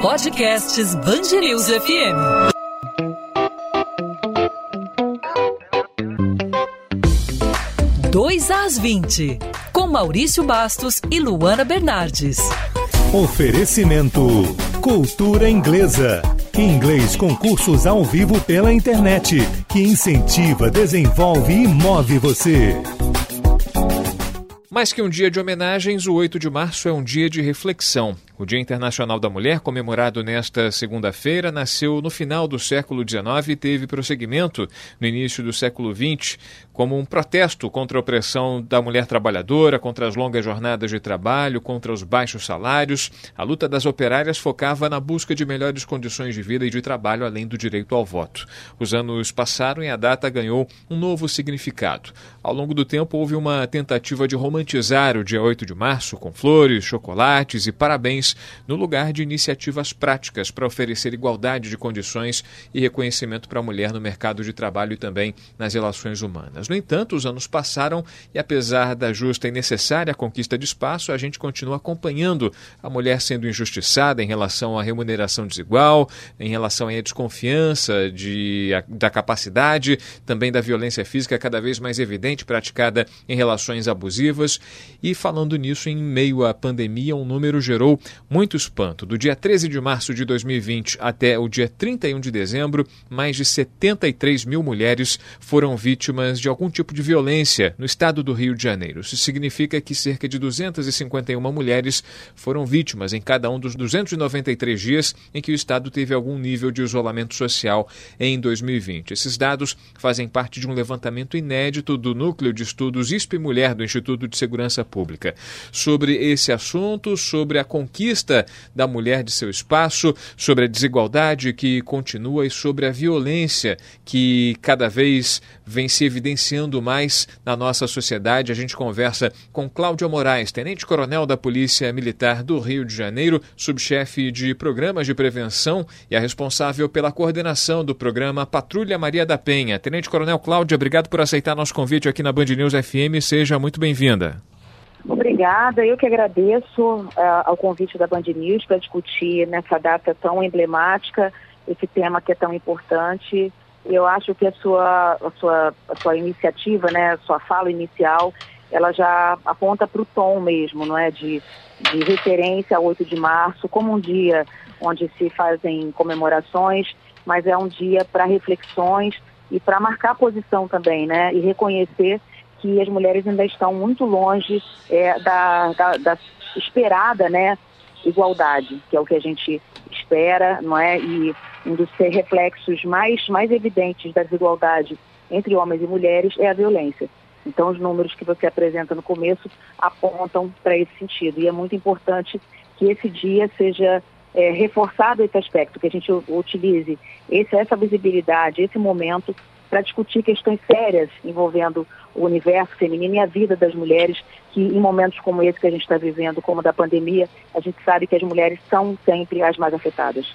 Podcasts Bangerils FM. Dois às 20, com Maurício Bastos e Luana Bernardes. Oferecimento Cultura Inglesa. Inglês com cursos ao vivo pela internet, que incentiva, desenvolve e move você. Mais que um dia de homenagens, o 8 de março é um dia de reflexão. O Dia Internacional da Mulher, comemorado nesta segunda-feira, nasceu no final do século XIX e teve prosseguimento no início do século XX, como um protesto contra a opressão da mulher trabalhadora, contra as longas jornadas de trabalho, contra os baixos salários. A luta das operárias focava na busca de melhores condições de vida e de trabalho, além do direito ao voto. Os anos passaram e a data ganhou um novo significado. Ao longo do tempo, houve uma tentativa de romantizar o dia 8 de março com flores, chocolates e parabéns no lugar de iniciativas práticas para oferecer igualdade de condições e reconhecimento para a mulher no mercado de trabalho e também nas relações humanas. No entanto, os anos passaram e, apesar da justa e necessária conquista de espaço, a gente continua acompanhando a mulher sendo injustiçada em relação à remuneração desigual, em relação à desconfiança de, da capacidade, também da violência física cada vez mais evidente praticada em relações abusivas. E falando nisso, em meio à pandemia, um número gerou muito espanto. Do dia 13 de março de 2020 até o dia 31 de dezembro, mais de 73 mil mulheres foram vítimas de algum tipo de violência no estado do Rio de Janeiro. Isso significa que cerca de 251 mulheres foram vítimas em cada um dos 293 dias em que o estado teve algum nível de isolamento social em 2020. Esses dados fazem parte de um levantamento inédito do Núcleo de Estudos ISP Mulher do Instituto de Segurança Pública. Sobre esse assunto, sobre a conquista conquista da mulher de seu espaço, sobre a desigualdade que continua e sobre a violência que cada vez vem se evidenciando mais na nossa sociedade. A gente conversa com Cláudia Moraes, tenente-coronel da Polícia Militar do Rio de Janeiro, subchefe de programas de prevenção e a responsável pela coordenação do programa Patrulha Maria da Penha. Tenente-coronel Cláudia, obrigado por aceitar nosso convite aqui na Band News FM. Seja muito bem-vinda. Obrigada, eu que agradeço uh, ao convite da Band News para discutir nessa data tão emblemática, esse tema que é tão importante. Eu acho que a sua, a sua, a sua iniciativa, né, a sua fala inicial, ela já aponta para o tom mesmo, não é, de, de referência ao 8 de março, como um dia onde se fazem comemorações, mas é um dia para reflexões e para marcar posição também, né, e reconhecer que as mulheres ainda estão muito longe é, da, da, da, esperada né, igualdade, que é o que a gente espera, não é? E um dos reflexos mais, mais evidentes da desigualdade entre homens e mulheres é a violência. Então, os números que você apresenta no começo apontam para esse sentido. E é muito importante que esse dia seja é, reforçado esse aspecto, que a gente utilize esse, essa visibilidade, esse momento para discutir questões sérias envolvendo o universo feminino e a vida das mulheres, que em momentos como esse que a gente está vivendo, como da pandemia, a gente sabe que as mulheres são sempre as mais afetadas.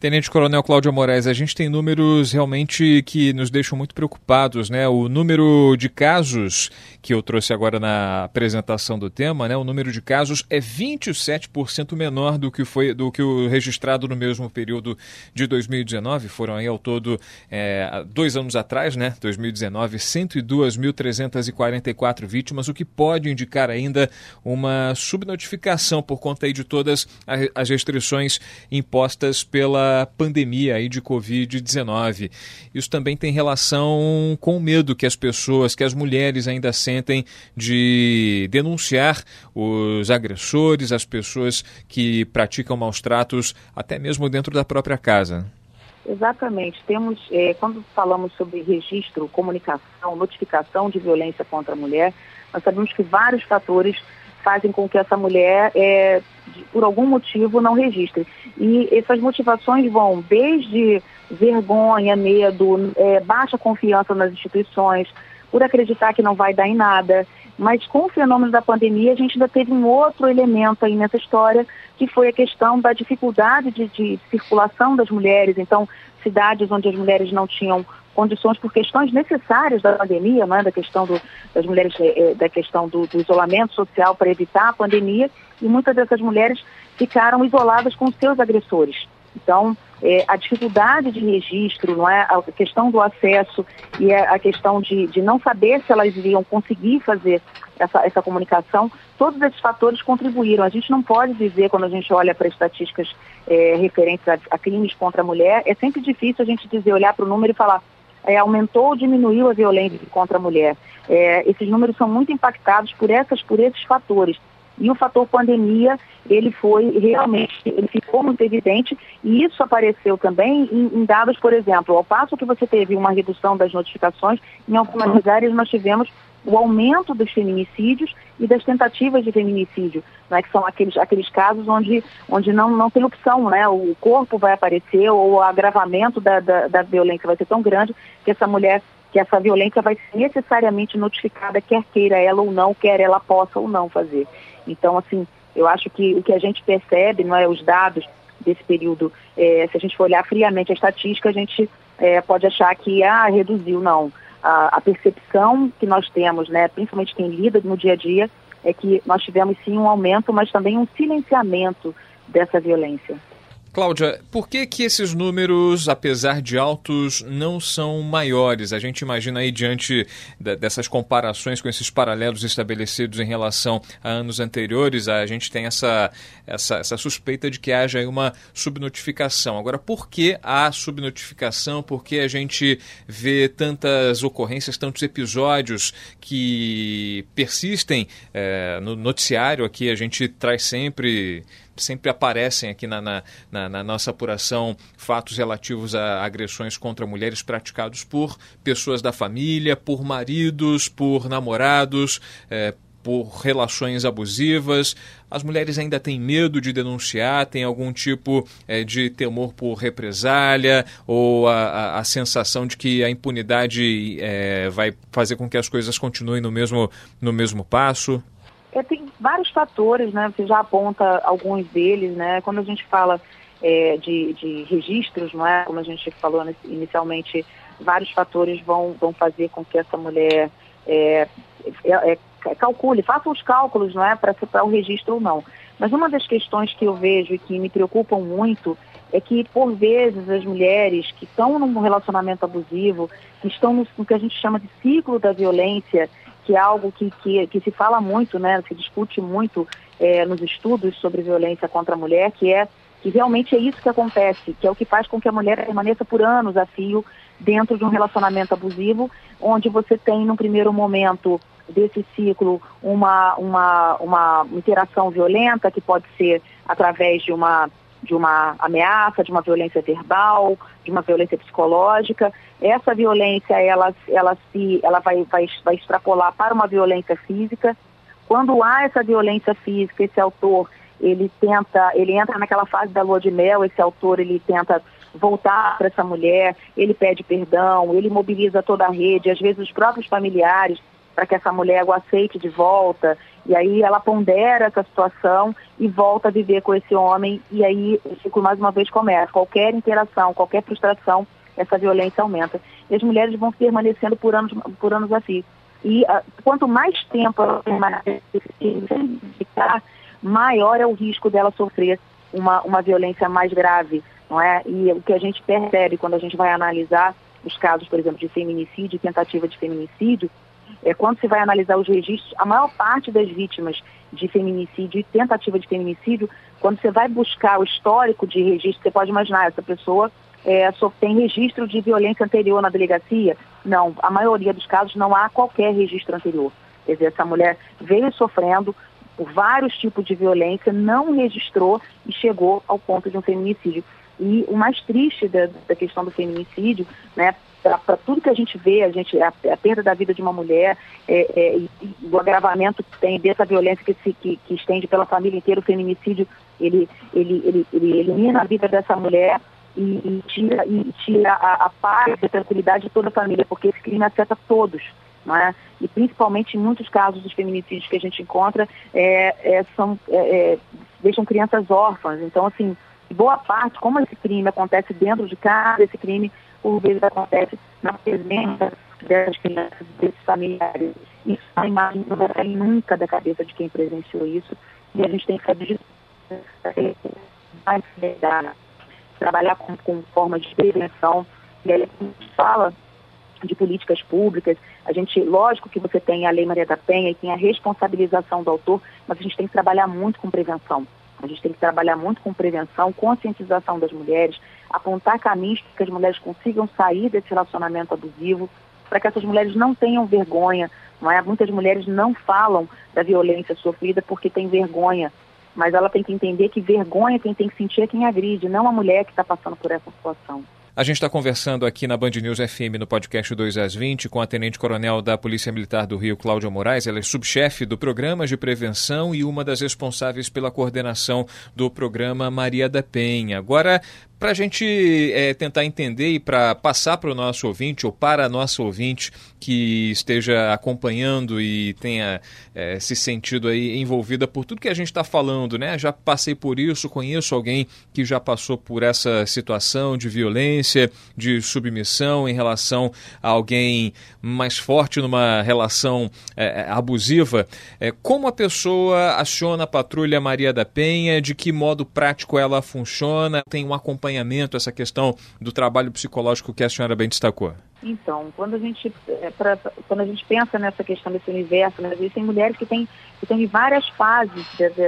Tenente Coronel Cláudio Moraes, a gente tem números realmente que nos deixam muito preocupados, né? O número de casos que eu trouxe agora na apresentação do tema, né? O número de casos é 27% menor do que foi do que o registrado no mesmo período de 2019. Foram aí ao todo é, dois anos atrás, né? 2019, 102.344 vítimas, o que pode indicar ainda uma subnotificação por conta aí de todas as restrições impostas pela pandemia aí de Covid-19. Isso também tem relação com o medo que as pessoas, que as mulheres ainda sentem de denunciar os agressores, as pessoas que praticam maus tratos, até mesmo dentro da própria casa. Exatamente. Temos, é, quando falamos sobre registro, comunicação, notificação de violência contra a mulher, nós sabemos que vários fatores fazem com que essa mulher, é, por algum motivo, não registre. E essas motivações vão desde vergonha, medo, é, baixa confiança nas instituições, por acreditar que não vai dar em nada. Mas com o fenômeno da pandemia, a gente ainda teve um outro elemento aí nessa história, que foi a questão da dificuldade de, de circulação das mulheres. Então, cidades onde as mulheres não tinham condições por questões necessárias da pandemia, né, da questão do, das mulheres, eh, eh, da questão do, do isolamento social para evitar a pandemia, e muitas dessas mulheres ficaram isoladas com seus agressores. Então, é, a dificuldade de registro, não é? a questão do acesso e a questão de, de não saber se elas iriam conseguir fazer essa, essa comunicação, todos esses fatores contribuíram. A gente não pode dizer, quando a gente olha para estatísticas é, referentes a, a, crimes contra a mulher, é sempre difícil a gente dizer, olhar para o número e falar é, aumentou ou diminuiu a violência contra a mulher. É, esses números são muito impactados por, essas, por esses fatores. E o fator pandemia, ele foi realmente, ele ficou muito evidente. E isso apareceu também em, em, dados, por exemplo, ao passo que você teve uma redução das notificações, em algumas áreas nós tivemos o aumento dos feminicídios e das tentativas de feminicídio, né, que são aqueles, aqueles casos onde, onde não, não tem opção, né, o corpo vai aparecer ou o agravamento da, da, da violência vai ser tão grande que essa mulher que essa violência vai ser necessariamente notificada, quer queira ela ou não, quer ela possa ou não fazer. Então, assim, eu acho que o que a gente percebe, não é, os dados desse período, é, se a gente for olhar friamente a estatística, a gente é, pode achar que, ah, reduziu, não. A, a, percepção que nós temos, né, principalmente quem lida no dia a dia, é que nós tivemos sim um aumento, mas também um silenciamento dessa violência. Cláudia, por que que esses números, apesar de altos, não são maiores? A gente imagina aí diante dessas comparações com esses paralelos estabelecidos em relação a anos anteriores, a gente tem essa, essa, essa suspeita de que haja uma subnotificação. Agora, por que há subnotificação? Por que a gente vê tantas ocorrências, tantos episódios que persistem é, no noticiário aqui? A gente traz sempre sempre aparecem aqui na, na, na, na nossa apuração fatos relativos a agressões contra mulheres praticados por pessoas da família, por maridos, por namorados, é, por relações abusivas. As mulheres ainda têm medo de denunciar, têm algum tipo é, de temor por represália ou a, a, a, sensação de que a impunidade é, vai fazer com que as coisas continuem no mesmo, no mesmo passo? É, tem vários fatores, né? Você já aponta alguns deles, né? Quando a gente fala é, de, de registros, não é? Como a gente falou inicialmente, vários fatores vão, vão fazer com que essa mulher é, é, é calcule, faça os cálculos, não é? Para para o registro ou não. Mas uma das questões que eu vejo e que me preocupam muito é que, por vezes, as mulheres que estão num relacionamento abusivo, que estão no, no que a gente chama de ciclo da violência, que é algo que, que, que se fala muito, né, se discute muito é, nos estudos sobre violência contra a mulher, que é que realmente é isso que acontece, que é o que faz com que a mulher permaneça por anos a fio dentro de um relacionamento abusivo, onde você tem, no primeiro momento desse ciclo, uma, uma, uma interação violenta, que pode ser através de uma de uma ameaça, de uma violência verbal, de uma violência psicológica. Essa violência ela, ela, se, ela vai, vai, vai extrapolar para uma violência física. Quando há essa violência física, esse autor ele tenta, ele entra naquela fase da lua de mel, esse autor ele tenta voltar para essa mulher, ele pede perdão, ele mobiliza toda a rede, às vezes os próprios familiares para que essa mulher o aceite de volta. E aí ela pondera essa situação e volta a viver com esse homem. E aí o ciclo mais uma vez começa. Qualquer interação, qualquer frustração, essa violência aumenta. E as mulheres vão permanecendo por anos, por anos assim. E uh, quanto mais tempo ela permanecer maior é o risco dela sofrer uma, uma violência mais grave, não é? E o que a gente percebe quando a gente vai analisar os casos, por exemplo, de feminicídio, tentativa de feminicídio, é, quando se vai analisar os registros, a maior parte das vítimas de feminicídio e tentativa de feminicídio, quando você vai buscar o histórico de registro, você pode imaginar, essa pessoa é, só tem registro de violência anterior na delegacia? Não, a maioria dos casos não há qualquer registro anterior. Quer dizer, essa mulher veio sofrendo por vários tipos de violência, não registrou e chegou ao ponto de um feminicídio. E o mais triste da, da questão do feminicídio, né, para tudo que a gente vê, a gente a, a perda da vida de uma mulher, é, é, e, o agravamento que tem dessa violência que se que, que, estende pela família inteira, o feminicídio, ele, ele, ele, ele elimina a vida dessa mulher e, e tira, e tira a, a paz e a tranquilidade de toda a família, porque esse crime afeta todos. É? E principalmente em muitos casos dos feminicídios que a gente encontra, é, é, são, é, é, deixam crianças órfãs. Então, assim, boa parte, como esse crime acontece dentro de casa, esse crime por vezes acontece na presença dessas crianças, desses familiares. Isso a imagem não vai sair nunca da cabeça de quem presenciou isso. E a gente tem que fazer mais trabalhar com, com forma de prevenção. E aí a gente fala de políticas públicas, a gente, lógico que você tem a Lei Maria da Penha e tem a responsabilização do autor, mas a gente tem que trabalhar muito com prevenção. A gente tem que trabalhar muito com prevenção, conscientização das mulheres, apontar caminhos para que as mulheres consigam sair desse relacionamento abusivo, para que essas mulheres não tenham vergonha. Não é? Muitas mulheres não falam da violência sofrida porque têm vergonha, mas ela tem que entender que vergonha quem tem que sentir é quem agride, não a mulher que está passando por essa situação. A gente está conversando aqui na Band News FM no podcast 2 às 20 com a Tenente Coronel da Polícia Militar do Rio, Cláudia Moraes. Ela é subchefe do Programa de Prevenção e uma das responsáveis pela coordenação do programa Maria da Penha. Agora, para a gente é, tentar entender e para passar para o nosso ouvinte ou para a nossa ouvinte que esteja acompanhando e tenha é, se sentido aí envolvida por tudo que a gente está falando, né? Já passei por isso, conheço alguém que já passou por essa situação de violência, de submissão em relação a alguém mais forte numa relação é, é abusiva. É, como a pessoa aciona a patrulha Maria da Penha? De que modo prático ela funciona? Tem um acompanhamento acompanhamento, essa questão do trabalho psicológico que a senhora bem destacou? Então, quando a gente, é, pra, quando a gente pensa nessa questão desse universo, né, existem mulheres que têm, que têm várias fases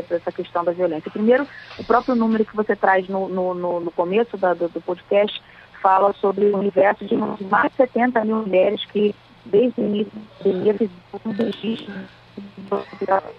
dessa questão da violência. Primeiro, o próprio número que você traz no, no, no, começo da, do, do, podcast fala sobre o universo de mais de 70 mil mulheres que, desde o início fizeram um registro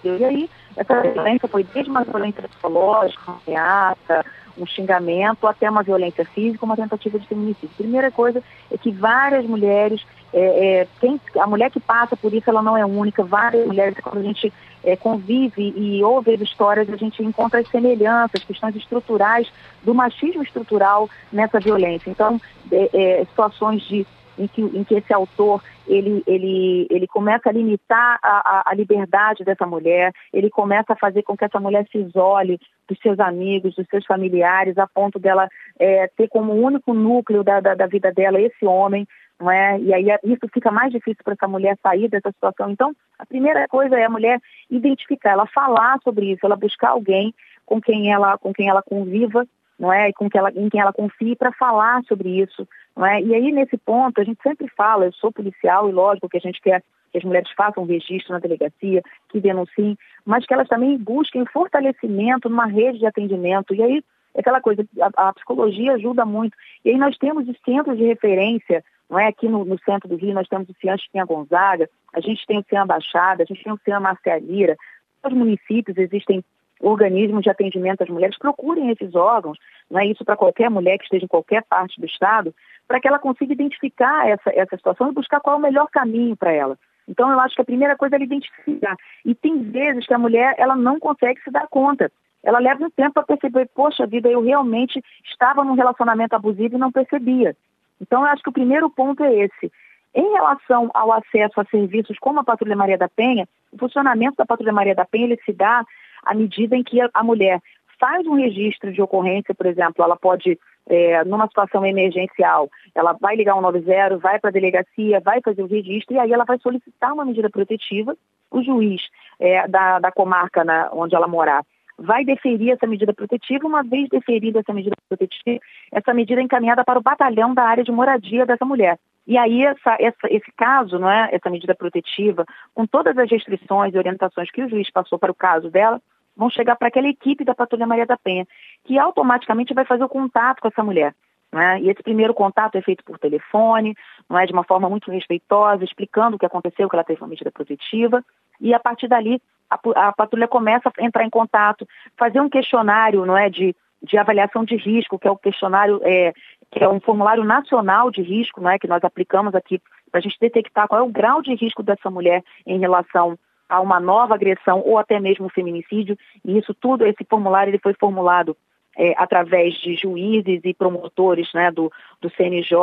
e aí, essa violência foi desde uma violência psicológica, ameaça, um xingamento, até uma violência física, uma tentativa de feminicídio. Primeira coisa é que várias mulheres, é, é, quem, a mulher que passa por isso, ela não é única, várias mulheres, quando a gente é, convive e ouve as histórias, a gente encontra as semelhanças, questões estruturais do machismo estrutural nessa violência. Então, é, é, situações de em que, em que esse autor ele, ele, ele começa a limitar a, a, liberdade dessa mulher, ele começa a fazer com que essa mulher se isole dos seus amigos, dos seus familiares, a ponto dela é, ter como único núcleo da, da, da vida dela esse homem, não é? E aí isso fica mais difícil para essa mulher sair dessa situação. Então, a primeira coisa é a mulher identificar, ela falar sobre isso, ela buscar alguém com quem ela, com quem ela conviva não é? E com que ela, em quem ela confie para falar sobre isso, é? E aí nesse ponto a gente sempre fala, eu sou policial e lógico que a gente quer que as mulheres façam registro na delegacia, que denunciem, mas que elas também busquem fortalecimento numa rede de atendimento. E aí é aquela coisa, a, a psicologia ajuda muito. E aí nós temos os centros de referência, não é? Aqui no, no centro do Rio nós temos o CIAN Chiquinha Gonzaga, a gente tem o CIAN Baixada, a gente tem o CIAN Marcia Lira, nos municípios existem organismos de atendimento às mulheres, procurem esses órgãos, não é isso para qualquer mulher que esteja em qualquer parte do Estado, para que ela consiga identificar essa, essa situação e buscar qual é o melhor caminho para ela. Então, eu acho que a primeira coisa é identificar. E tem vezes que a mulher ela não consegue se dar conta. Ela leva um tempo para perceber, poxa vida, eu realmente estava num relacionamento abusivo e não percebia. Então, eu acho que o primeiro ponto é esse. Em relação ao acesso a serviços como a Patrulha Maria da Penha, o funcionamento da Patrulha Maria da Penha ele se dá à medida em que a mulher faz um registro de ocorrência, por exemplo, ela pode, é, numa situação emergencial, ela vai ligar 190, vai para a delegacia, vai fazer o registro e aí ela vai solicitar uma medida protetiva. O juiz é, da, da comarca na, onde ela morar vai deferir essa medida protetiva. Uma vez deferida essa medida protetiva, essa medida é encaminhada para o batalhão da área de moradia dessa mulher. E aí essa, essa, esse caso, não é, essa medida protetiva, com todas as restrições e orientações que o juiz passou para o caso dela, vão chegar para aquela equipe da Patrulha Maria da Penha, que automaticamente vai fazer o contato com essa mulher. Né? E esse primeiro contato é feito por telefone, não é de uma forma muito respeitosa, explicando o que aconteceu, que ela teve uma medida protetiva, e a partir dali a, a patrulha começa a entrar em contato, fazer um questionário, não é, de, de avaliação de risco, que é o questionário, é, que é um formulário nacional de risco, não é, que nós aplicamos aqui para a gente detectar qual é o grau de risco dessa mulher em relação a uma nova agressão ou até mesmo um feminicídio. E isso tudo, esse formulário, ele foi formulado é, através de juízes e promotores né, do, do CNJ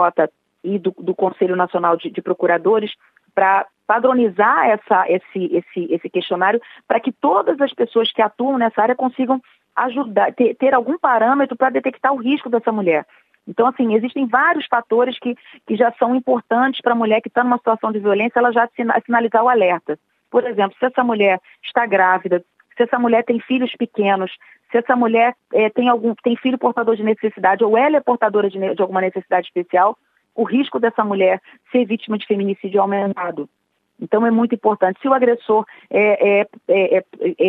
e do, do Conselho Nacional de, de Procuradores para padronizar essa, esse, esse, esse questionário para que todas as pessoas que atuam nessa área consigam ajudar, ter, ter algum parâmetro para detectar o risco dessa mulher. Então, assim, existem vários fatores que, que já são importantes para a mulher que está numa situação de violência, ela já sinalizar o alerta. Por exemplo, se essa mulher está grávida, se essa mulher tem filhos pequenos, se essa mulher é, tem algum tem filho portador de necessidade ou ela é portadora de, de alguma necessidade especial, o risco dessa mulher ser vítima de feminicídio é aumentado. Então é muito importante. Se o agressor é, é,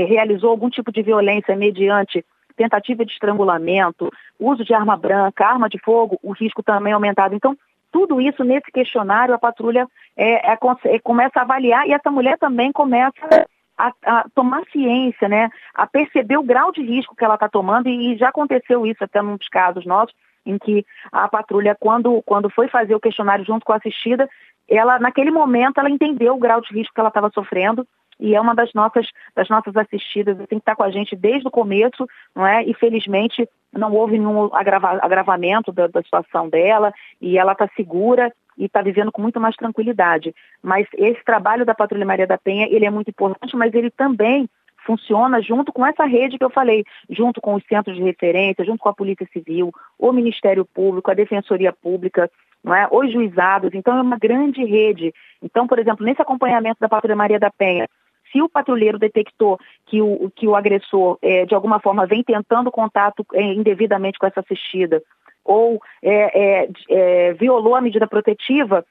realizou algum tipo de violência mediante tentativa de estrangulamento, uso de arma branca, arma de fogo, o risco também é aumentado. Então, tudo isso nesse questionário a patrulha é, é, é, começa a avaliar e essa mulher também começa a, a, tomar ciência, né, a perceber o grau de risco que ela está tomando e, e, já aconteceu isso até num dos casos nossos em que a patrulha quando quando foi fazer o questionário junto com a assistida, ela naquele momento ela entendeu o grau de risco que ela estava sofrendo e é uma das nossas, das nossas assistidas, tem que estar com a gente desde o começo, não é? E felizmente não houve nenhum agrava, agravamento da, da situação dela e ela está segura e está vivendo com muito mais tranquilidade. Mas esse trabalho da Patrulha Maria da Penha, ele é muito importante, mas ele também funciona junto com essa rede que eu falei, junto com os centros de referência, junto com a Polícia Civil, o Ministério Público, a Defensoria Pública, não é? os juizados. Então é uma grande rede. Então, por exemplo, nesse acompanhamento da Patrulha Maria da Penha, se o patrulheiro detectou que o, que o agressor, é, de alguma forma, vem tentando contato é, indevidamente com essa assistida ou é, é, é violou a medida protetiva,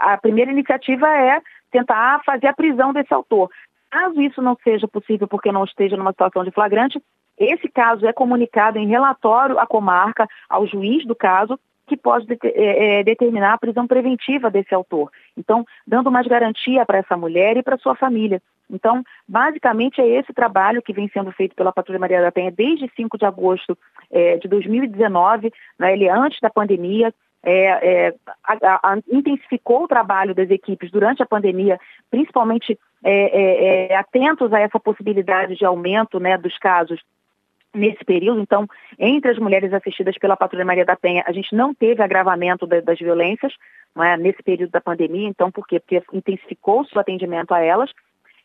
a primeira iniciativa é tentar fazer a prisão desse autor. Caso isso não seja possível porque não esteja numa situação de flagrante, esse caso é comunicado em relatório à comarca, ao juiz do caso, que pode é, é, determinar a prisão preventiva desse autor. Então, dando mais garantia para essa mulher e para sua família. Então, basicamente é esse trabalho que vem sendo feito pela Patrulha Maria da Penha desde 5 de agosto é, de 2019, né, ele é antes da pandemia, é, é, a, a, intensificou o trabalho das equipes durante a pandemia, principalmente é, é, atentos a essa possibilidade de aumento né, dos casos nesse período. Então, entre as mulheres assistidas pela Patrulha Maria da Penha, a gente não teve agravamento da, das violências é, nesse período da pandemia. Então, por quê? Porque intensificou-se o atendimento a elas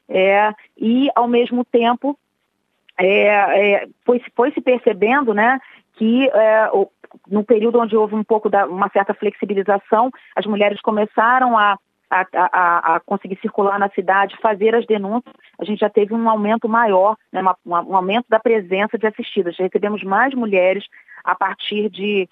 é, e, ao mesmo tempo, é, é foi, foi, se percebendo né, que é, o, no período onde houve um pouco da, uma certa flexibilização, as mulheres começaram a a, a, a, conseguir circular na cidade, fazer as denúncias, a gente já teve um aumento maior, né, uma, um aumento da presença de assistidas. Já recebemos mais mulheres a partir de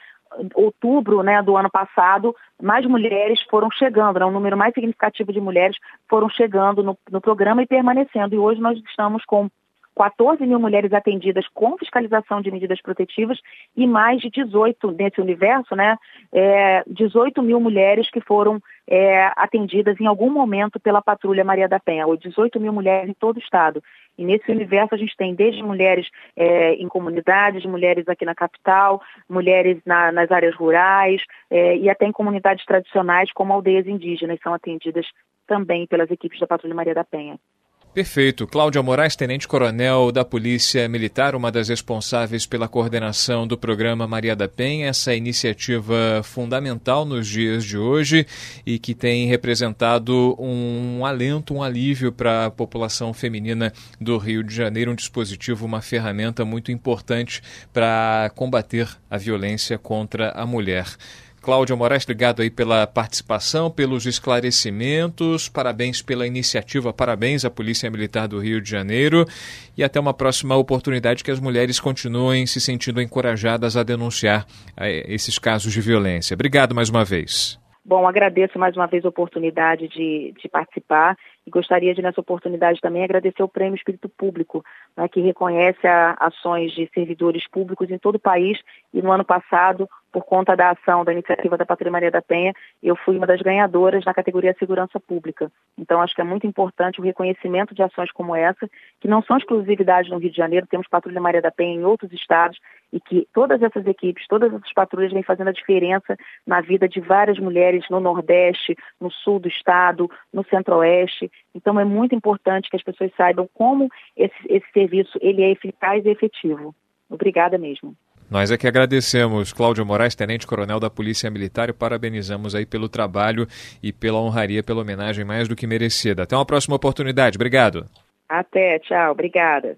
outubro né, do ano passado, mais mulheres foram chegando, né, um número mais significativo de mulheres foram chegando no, no programa e permanecendo. E hoje nós estamos com 14 mil mulheres atendidas com fiscalização de medidas protetivas e mais de 18 nesse universo, né? É, 18 mil mulheres que foram é, atendidas em algum momento pela Patrulha Maria da Penha, ou 18 mil mulheres em todo o estado. E nesse universo a gente tem desde mulheres é, em comunidades, mulheres aqui na capital, mulheres na, nas áreas rurais é, e até em comunidades tradicionais como aldeias indígenas são atendidas também pelas equipes da Patrulha Maria da Penha. Perfeito. Cláudia Moraes, tenente-coronel da Polícia Militar, uma das responsáveis pela coordenação do programa Maria da Penha, essa iniciativa fundamental nos dias de hoje e que tem representado um alento, um alívio para a população feminina do Rio de Janeiro, um dispositivo, uma ferramenta muito importante para combater a violência contra a mulher. Cláudia Moraes, obrigado aí pela participação, pelos esclarecimentos, parabéns pela iniciativa, parabéns à Polícia Militar do Rio de Janeiro e até uma próxima oportunidade que as mulheres continuem se sentindo encorajadas a denunciar eh, esses casos de violência. Obrigado mais uma vez. Bom, agradeço mais uma vez a oportunidade de, de participar e gostaria de, nessa oportunidade, também agradecer o Prêmio Espírito Público, né, que reconhece a, ações de servidores públicos em todo o país. E no ano passado, por conta da ação da iniciativa da Patrulha Maria da Penha, eu fui uma das ganhadoras na categoria Segurança Pública. Então, acho que é muito importante o reconhecimento de ações como essa, que não são exclusividade no Rio de Janeiro, temos Patrulha Maria da Penha em outros estados, e que todas essas equipes, todas essas patrulhas vêm fazendo a diferença na vida de várias mulheres no Nordeste, no Sul do Estado, no Centro-Oeste. Então é muito importante que as pessoas saibam como esse, esse serviço ele é eficaz e efetivo. Obrigada mesmo. Nós é que agradecemos, Cláudio Moraes, tenente-coronel da Polícia Militar, e parabenizamos aí pelo trabalho e pela honraria, pela homenagem mais do que merecida. Até uma próxima oportunidade. Obrigado. Até, tchau. Obrigada.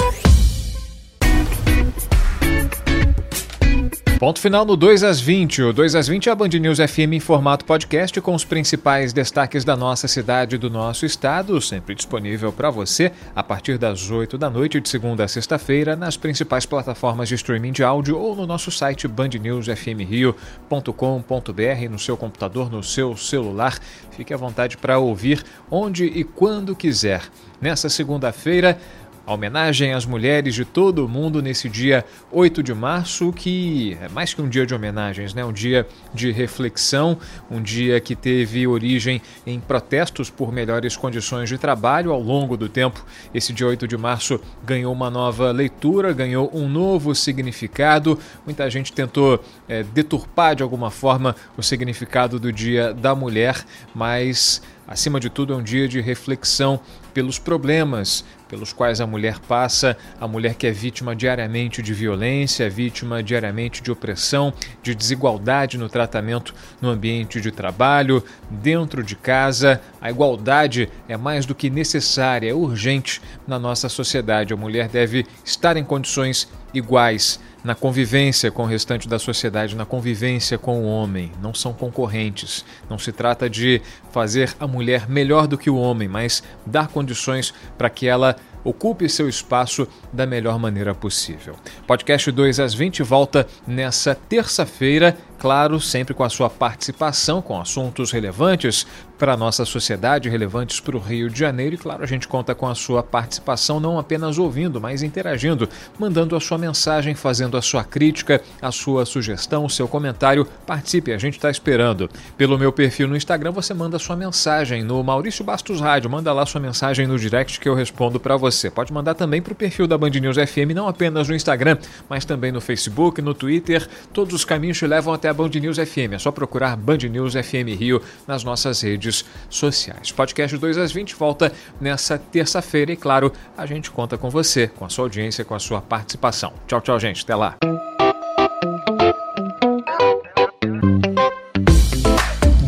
Ponto final no 2 às 20. O 2 às 20 é a Band News FM em formato podcast com os principais destaques da nossa cidade e do nosso estado, sempre disponível para você a partir das 8 da noite de segunda a sexta-feira nas principais plataformas de streaming de áudio ou no nosso site bandnewsfmrio.com.br no seu computador, no seu celular. Fique à vontade para ouvir onde e quando quiser. Nessa segunda-feira, a homenagem às mulheres de todo o mundo nesse dia 8 de março, que é mais que um dia de homenagens, né? um dia de reflexão, um dia que teve origem em protestos por melhores condições de trabalho ao longo do tempo. Esse dia 8 de março ganhou uma nova leitura, ganhou um novo significado. Muita gente tentou é, deturpar de alguma forma o significado do Dia da Mulher, mas acima de tudo é um dia de reflexão pelos problemas pelos quais a mulher passa, a mulher que é vítima diariamente de violência, vítima diariamente de opressão, de desigualdade no tratamento no ambiente de trabalho, dentro de casa. A igualdade é mais do que necessária, é urgente na nossa sociedade. A mulher deve estar em condições iguais na convivência com o restante da sociedade, na convivência com o homem. Não são concorrentes. Não se trata de fazer a mulher melhor do que o homem, mas dar condições para que ela ocupe seu espaço da melhor maneira possível. Podcast 2 às 20 volta nessa terça-feira claro, sempre com a sua participação, com assuntos relevantes para a nossa sociedade, relevantes para o Rio de Janeiro. E claro, a gente conta com a sua participação, não apenas ouvindo, mas interagindo, mandando a sua mensagem, fazendo a sua crítica, a sua sugestão, o seu comentário. Participe, a gente está esperando. Pelo meu perfil no Instagram, você manda a sua mensagem no Maurício Bastos Rádio. Manda lá sua mensagem no direct que eu respondo para você. Pode mandar também para o perfil da Band News FM, não apenas no Instagram, mas também no Facebook, no Twitter. Todos os caminhos te levam até a Band News FM. É só procurar Band News FM Rio nas nossas redes sociais. Podcast 2 às 20 volta nessa terça-feira e, claro, a gente conta com você, com a sua audiência, com a sua participação. Tchau, tchau, gente. Até lá.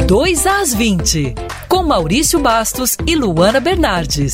Dois às 20, com Maurício Bastos e Luana Bernardes.